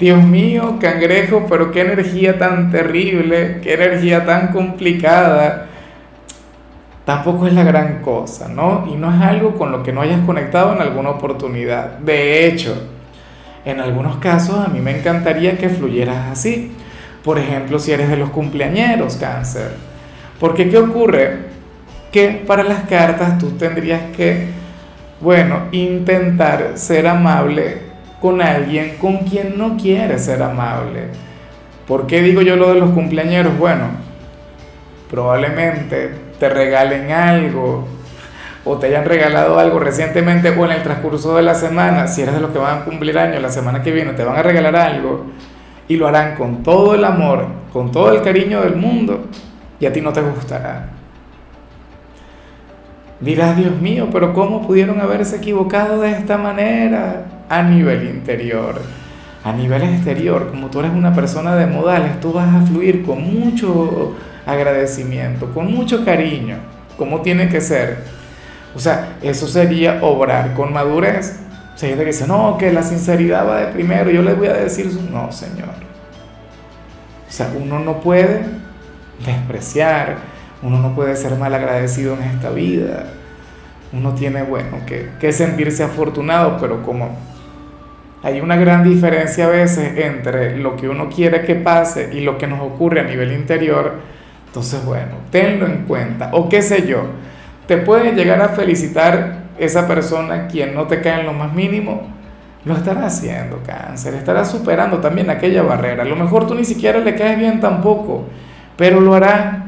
Dios mío, cangrejo, pero qué energía tan terrible, qué energía tan complicada. Tampoco es la gran cosa, ¿no? Y no es algo con lo que no hayas conectado en alguna oportunidad. De hecho, en algunos casos a mí me encantaría que fluyeras así. Por ejemplo, si eres de los cumpleañeros, cáncer. Porque ¿qué ocurre? Que para las cartas tú tendrías que, bueno, intentar ser amable con alguien con quien no quieres ser amable. ¿Por qué digo yo lo de los cumpleaños? Bueno, probablemente te regalen algo o te hayan regalado algo recientemente o en el transcurso de la semana, si eres de los que van a cumplir años la semana que viene, te van a regalar algo y lo harán con todo el amor, con todo el cariño del mundo y a ti no te gustará. Dirás, Dios mío, pero ¿cómo pudieron haberse equivocado de esta manera? A nivel interior. A nivel exterior, como tú eres una persona de modales, tú vas a fluir con mucho agradecimiento, con mucho cariño, como tiene que ser. O sea, eso sería obrar con madurez. O sea, gente que dice, no, que la sinceridad va de primero, yo les voy a decir, no, señor. O sea, uno no puede despreciar, uno no puede ser mal agradecido en esta vida. Uno tiene, bueno, que, que sentirse afortunado, pero como hay una gran diferencia a veces entre lo que uno quiere que pase y lo que nos ocurre a nivel interior. Entonces, bueno, tenlo en cuenta. O qué sé yo, te puede llegar a felicitar esa persona quien no te cae en lo más mínimo. Lo estará haciendo, cáncer. Estará superando también aquella barrera. A lo mejor tú ni siquiera le caes bien tampoco, pero lo hará.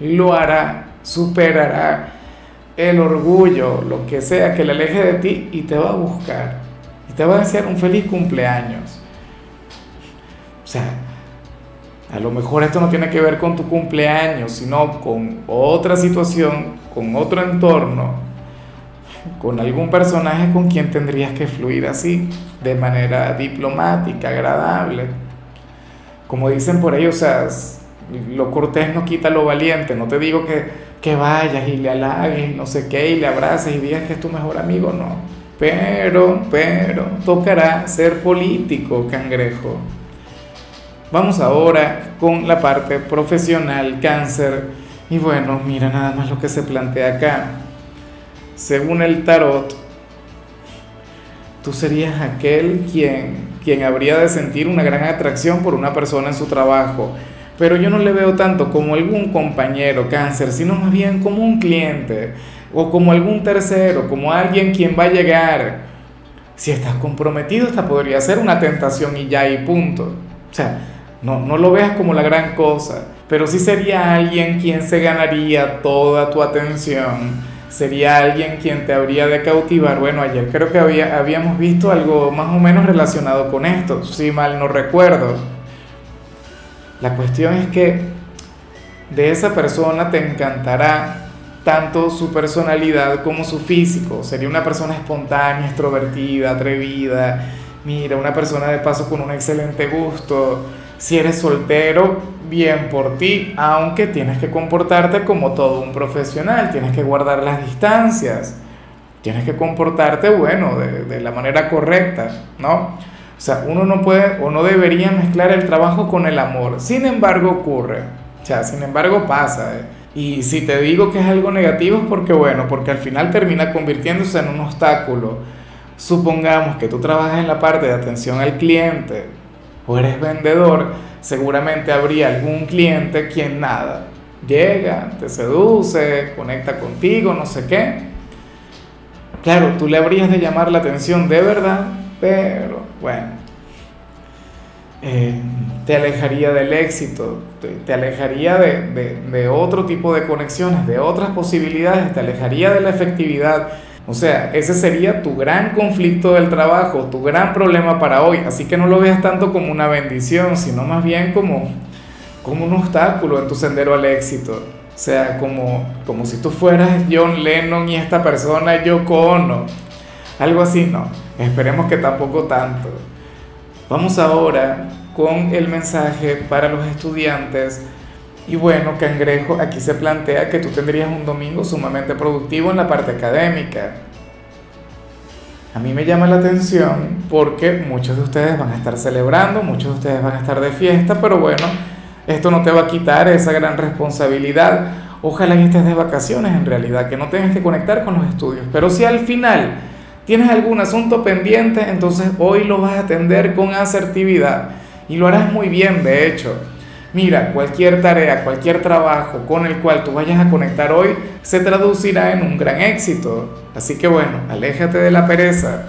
Lo hará. Superará el orgullo, lo que sea que le aleje de ti y te va a buscar y te va a desear un feliz cumpleaños. O sea, a lo mejor esto no tiene que ver con tu cumpleaños, sino con otra situación, con otro entorno, con algún personaje con quien tendrías que fluir así, de manera diplomática, agradable. Como dicen por ahí, o sea, lo cortés no quita lo valiente. No te digo que, que vayas y le halagues no sé qué, y le abraces y digas que es tu mejor amigo, no pero, pero, tocará ser político, cangrejo. Vamos ahora con la parte profesional, cáncer. Y bueno, mira nada más lo que se plantea acá. Según el tarot, tú serías aquel quien, quien habría de sentir una gran atracción por una persona en su trabajo. Pero yo no le veo tanto como algún compañero cáncer, sino más bien como un cliente o como algún tercero, como alguien quien va a llegar. Si estás comprometido, esta podría ser una tentación y ya y punto. O sea, no, no lo veas como la gran cosa, pero sí sería alguien quien se ganaría toda tu atención, sería alguien quien te habría de cautivar. Bueno, ayer creo que había, habíamos visto algo más o menos relacionado con esto, si mal no recuerdo. La cuestión es que de esa persona te encantará tanto su personalidad como su físico. Sería una persona espontánea, extrovertida, atrevida. Mira, una persona de paso con un excelente gusto. Si eres soltero, bien por ti, aunque tienes que comportarte como todo un profesional, tienes que guardar las distancias, tienes que comportarte, bueno, de, la manera correcta, ¿no? O sea, uno no puede o no debería mezclar el trabajo con el amor. Sin embargo, ocurre. Sin embargo, pasa. ¿eh? Y si te digo que es algo negativo es porque, bueno, porque al final termina convirtiéndose en un obstáculo. Supongamos que tú trabajas en la parte de atención al cliente o eres vendedor, seguramente habría algún cliente quien nada, llega, te seduce, conecta contigo, no sé qué. Claro, tú le habrías de llamar la atención de verdad, pero bueno, eh, te alejaría del éxito, te, alejaría de, otro tipo de conexiones, de otras posibilidades, te alejaría de la efectividad. O sea, ese sería tu gran conflicto del trabajo, tu gran problema para hoy. Así que no lo veas tanto como una bendición, sino más bien como, como un obstáculo en tu sendero al éxito. O sea, como, como si tú fueras John Lennon y esta persona Yoko Ono. Algo así, no. Esperemos que tampoco tanto. Vamos ahora con el mensaje para los estudiantes. Y bueno, cangrejo, aquí se plantea que tú tendrías un domingo sumamente productivo en la parte académica. A mí me llama la atención porque muchos de ustedes van a estar celebrando, muchos de ustedes van a estar de fiesta, pero bueno, esto no te va a quitar esa gran responsabilidad. Ojalá y estés de vacaciones en realidad, que no tengas que conectar con los estudios. Pero si al final tienes algún asunto pendiente, entonces hoy lo vas a atender con asertividad y lo harás muy bien, de hecho. Mira, cualquier tarea, cualquier trabajo con el cual tú vayas a conectar hoy se traducirá en un gran éxito. Así que bueno, aléjate de la pereza.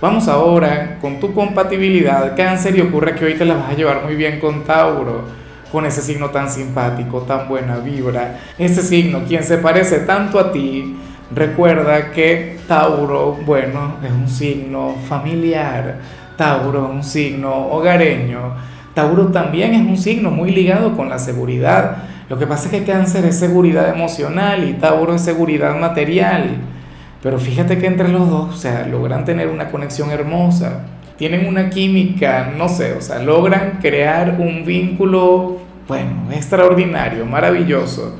Vamos ahora con tu compatibilidad. Cáncer y ocurre que hoy te la vas a llevar muy bien con Tauro, con ese signo tan simpático, tan buena vibra. Ese signo, quien se parece tanto a ti, recuerda que Tauro, bueno, es un signo familiar. Tauro es un signo hogareño Tauro también es un signo muy ligado con la seguridad. Lo que pasa es que cáncer es seguridad emocional y Tauro es seguridad material. Pero fíjate que entre los dos, o sea, logran tener una conexión hermosa. Tienen una química, no sé, o sea, logran crear un vínculo, bueno, extraordinario, maravilloso.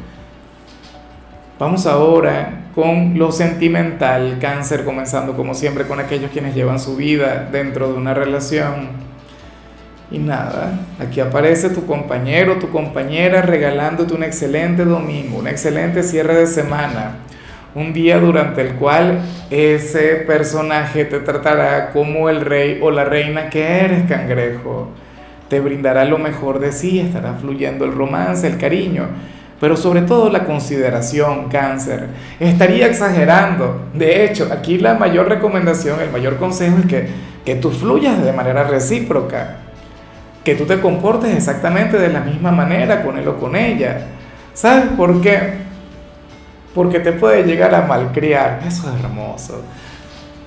Vamos ahora con lo sentimental, cáncer, comenzando como siempre con aquellos quienes llevan su vida dentro de una relación. Y nada, aquí aparece tu compañero, tu compañera regalándote un excelente domingo, un excelente cierre de semana, un día durante el cual ese personaje te tratará como el rey o la reina que eres, cangrejo. Te brindará lo mejor de sí, estará fluyendo el romance, el cariño, pero sobre todo la consideración, cáncer. Estaría exagerando. De hecho, aquí la mayor recomendación, el mayor consejo es que, que tú fluyas de manera recíproca que tú te comportes exactamente de la misma manera con él o con ella. ¿Sabes por qué? Porque te puede llegar a malcriar. Eso es hermoso.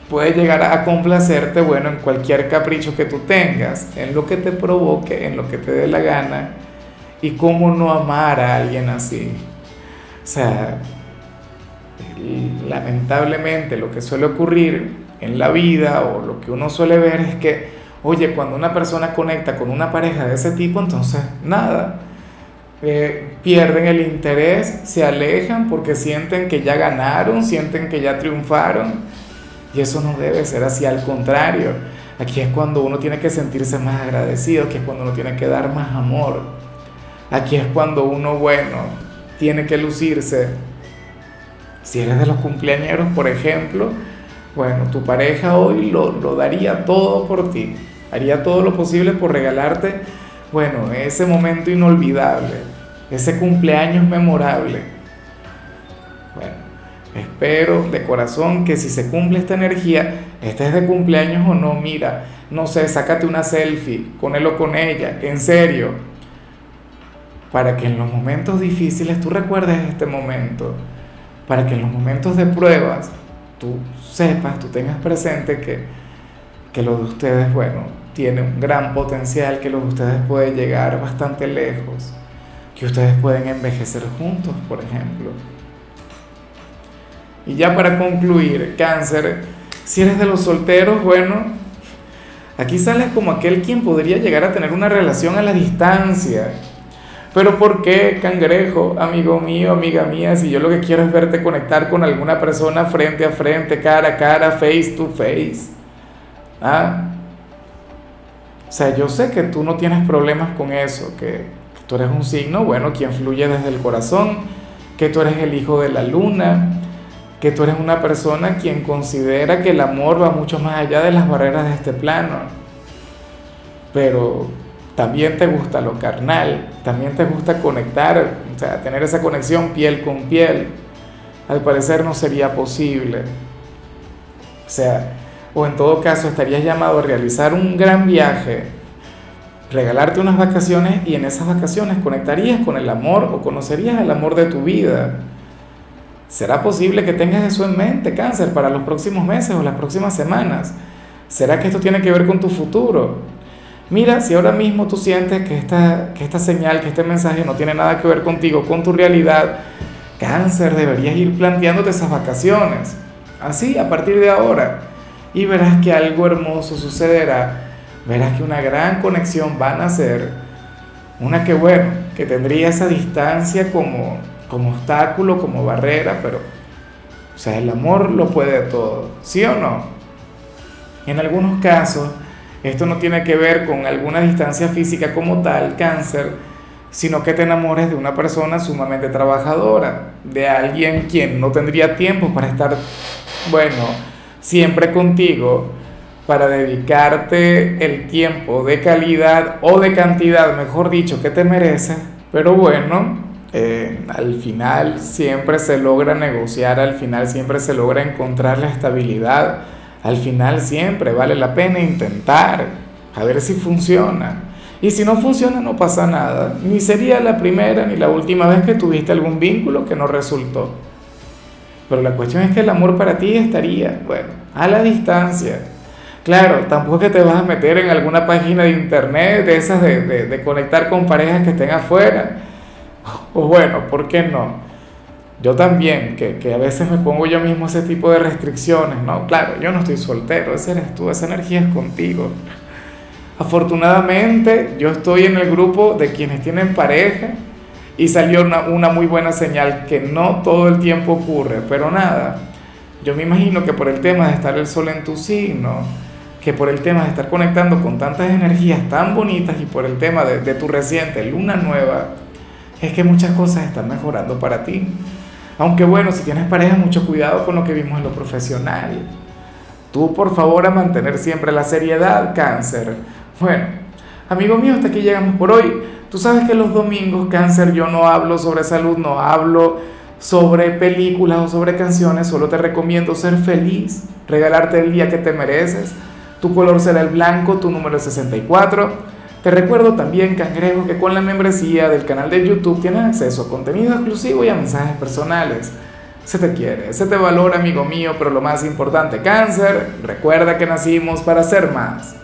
Puede llegar a complacerte, bueno, en cualquier capricho que tú tengas, en lo que te provoque, en lo que te dé la gana. Y cómo no amar a alguien así. O sea, lamentablemente lo que suele ocurrir en la vida o lo que uno suele ver es que Oye, cuando una persona conecta con una pareja de ese tipo, entonces nada, eh, pierden el interés, se alejan porque sienten que ya ganaron, sienten que ya triunfaron. Y eso no debe ser así, al contrario. Aquí es cuando uno tiene que sentirse más agradecido, aquí es cuando uno tiene que dar más amor. Aquí es cuando uno, bueno, tiene que lucirse. Si eres de los cumpleañeros, por ejemplo, bueno, tu pareja hoy lo, daría todo por ti, haría todo lo posible por regalarte, bueno, ese momento inolvidable, ese cumpleaños memorable. Bueno, espero de corazón que si se cumple esta energía, estés de cumpleaños o no, mira, no sé, sácate una selfie con él o con ella, en serio, para que en los momentos difíciles tú recuerdes este momento, para que en los momentos de pruebas tú sepas, tú tengas presente que, que lo de ustedes, bueno, tiene un gran potencial, que lo de ustedes puede llegar bastante lejos, que ustedes pueden envejecer juntos, por ejemplo. Y ya para concluir, cáncer, si eres de los solteros, bueno, aquí sales como aquel quien podría llegar a tener una relación a la distancia pero ¿por qué, cangrejo, amigo mío, amiga mía, si yo lo que quiero es verte conectar con alguna persona frente a frente, cara a cara, face to face? ¿Ah? O sea, yo sé que tú no tienes problemas con eso, que, tú eres un signo, bueno, quien fluye desde el corazón, que tú eres el hijo de la luna, que tú eres una persona quien considera que el amor va mucho más allá de las barreras de este plano. Pero también te gusta lo carnal, también te gusta conectar, o sea, tener esa conexión piel con piel. Al parecer no sería posible. O sea, o en todo caso estarías llamado a realizar un gran viaje, regalarte unas vacaciones y en esas vacaciones conectarías con el amor o conocerías el amor de tu vida. ¿Será posible que tengas eso en mente, cáncer, para los próximos meses o las próximas semanas? ¿Será que esto tiene que ver con tu futuro? Mira, si ahora mismo tú sientes que esta, que esta señal, que este mensaje no tiene nada que ver contigo, con tu realidad, cáncer, deberías ir planteándote esas vacaciones. Así, a partir de ahora. Y verás que algo hermoso sucederá. Verás que una gran conexión va a nacer. Una que, bueno, que tendría esa distancia como, como obstáculo, como barrera, pero, o sea, el amor lo puede todo. ¿Sí o no? En algunos casos esto no tiene que ver con alguna distancia física como tal, cáncer, sino que te enamores de una persona sumamente trabajadora, de alguien quien no tendría tiempo para estar, bueno, siempre contigo, para dedicarte el tiempo de calidad o de cantidad, mejor dicho, que te mereces. Pero bueno, eh, al final siempre se logra negociar, al final siempre se logra encontrar la estabilidad al final siempre vale la pena intentar, a ver si funciona. Y si no funciona no pasa nada, ni sería la primera ni la última vez que tuviste algún vínculo que no resultó. Pero la cuestión es que el amor para ti estaría, bueno, a la distancia. Claro, tampoco que te vas a meter en alguna página de internet de esas de, de conectar con parejas que estén afuera. O bueno, ¿por qué no? Yo también, que, que, a veces me pongo yo mismo ese tipo de restricciones, ¿no? Claro, yo no estoy soltero, ese eres tú, esa energía es contigo. Afortunadamente, yo estoy en el grupo de quienes tienen pareja y salió una, una muy buena señal que no todo el tiempo ocurre, pero nada, yo me imagino que por el tema de estar el sol en tu signo, que por el tema de estar conectando con tantas energías tan bonitas y por el tema de, de tu reciente luna nueva, es que muchas cosas están mejorando para ti. Aunque bueno, si tienes pareja, mucho cuidado con lo que vimos en lo profesional. Tú, por favor, a mantener siempre la seriedad, cáncer. Bueno, amigo mío, hasta aquí llegamos por hoy. Tú sabes que los domingos, cáncer, yo no hablo sobre salud, no hablo sobre películas o sobre canciones, solo te recomiendo ser feliz, regalarte el día que te mereces. Tu color será el blanco, tu número es 64. Te recuerdo también, cangrejo, que con la membresía del canal de YouTube tienes acceso a contenido exclusivo y a mensajes personales. Se te quiere, se te valora, amigo mío, pero lo más importante, cáncer, recuerda que nacimos para ser más.